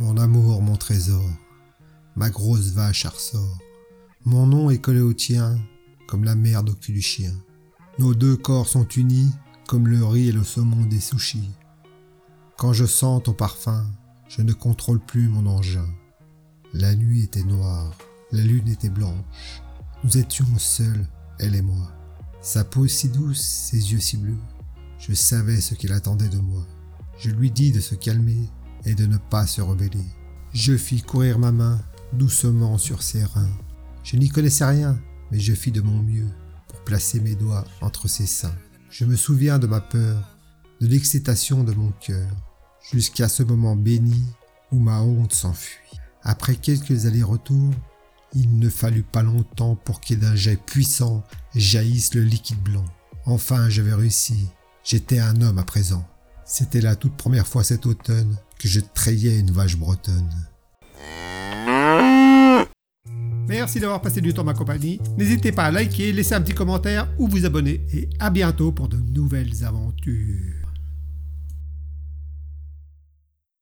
Mon amour, mon trésor, ma grosse vache à ressort. Mon nom est collé au tien, comme la merde au cul du chien. Nos deux corps sont unis, comme le riz et le saumon des sushis. Quand je sens ton parfum, je ne contrôle plus mon engin. La nuit était noire, la lune était blanche. Nous étions seuls, elle et moi. Sa peau si douce, ses yeux si bleus. Je savais ce qu'il attendait de moi. Je lui dis de se calmer et de ne pas se rebeller. Je fis courir ma main doucement sur ses reins. Je n'y connaissais rien, mais je fis de mon mieux pour placer mes doigts entre ses seins. Je me souviens de ma peur, de l'excitation de mon cœur, jusqu'à ce moment béni où ma honte s'enfuit. Après quelques allers-retours, il ne fallut pas longtemps pour qu'il d'un jet puissant jaillisse le liquide blanc. Enfin, j'avais réussi. J'étais un homme à présent. C'était la toute première fois cet automne que je trayais une vache bretonne. Merci d'avoir passé du temps ma compagnie. N'hésitez pas à liker, laisser un petit commentaire ou vous abonner. Et à bientôt pour de nouvelles aventures.